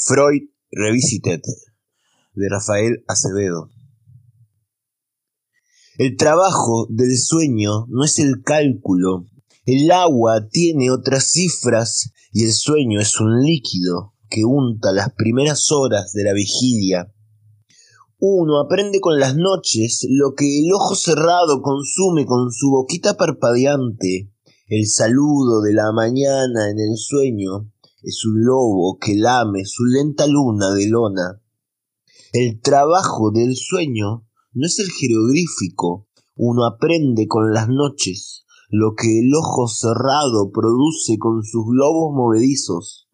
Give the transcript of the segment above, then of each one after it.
Freud Revisited de Rafael Acevedo. El trabajo del sueño no es el cálculo. El agua tiene otras cifras y el sueño es un líquido que unta las primeras horas de la vigilia. Uno aprende con las noches lo que el ojo cerrado consume con su boquita parpadeante. El saludo de la mañana en el sueño es un lobo que lame su lenta luna de lona. El trabajo del sueño no es el jeroglífico, uno aprende con las noches lo que el ojo cerrado produce con sus globos movedizos.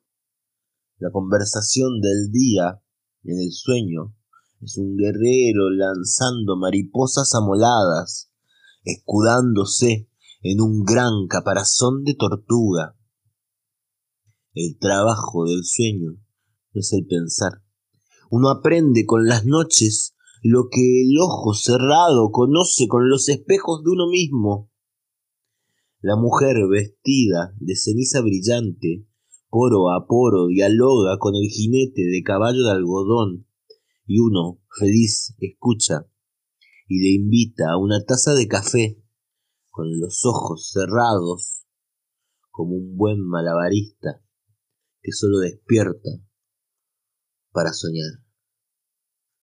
La conversación del día en el sueño es un guerrero lanzando mariposas amoladas, escudándose en un gran caparazón de tortuga. El trabajo del sueño es el pensar. Uno aprende con las noches lo que el ojo cerrado conoce con los espejos de uno mismo. La mujer vestida de ceniza brillante, poro a poro, dialoga con el jinete de caballo de algodón, y uno, feliz, escucha y le invita a una taza de café con los ojos cerrados como un buen malabarista que solo despierta para soñar.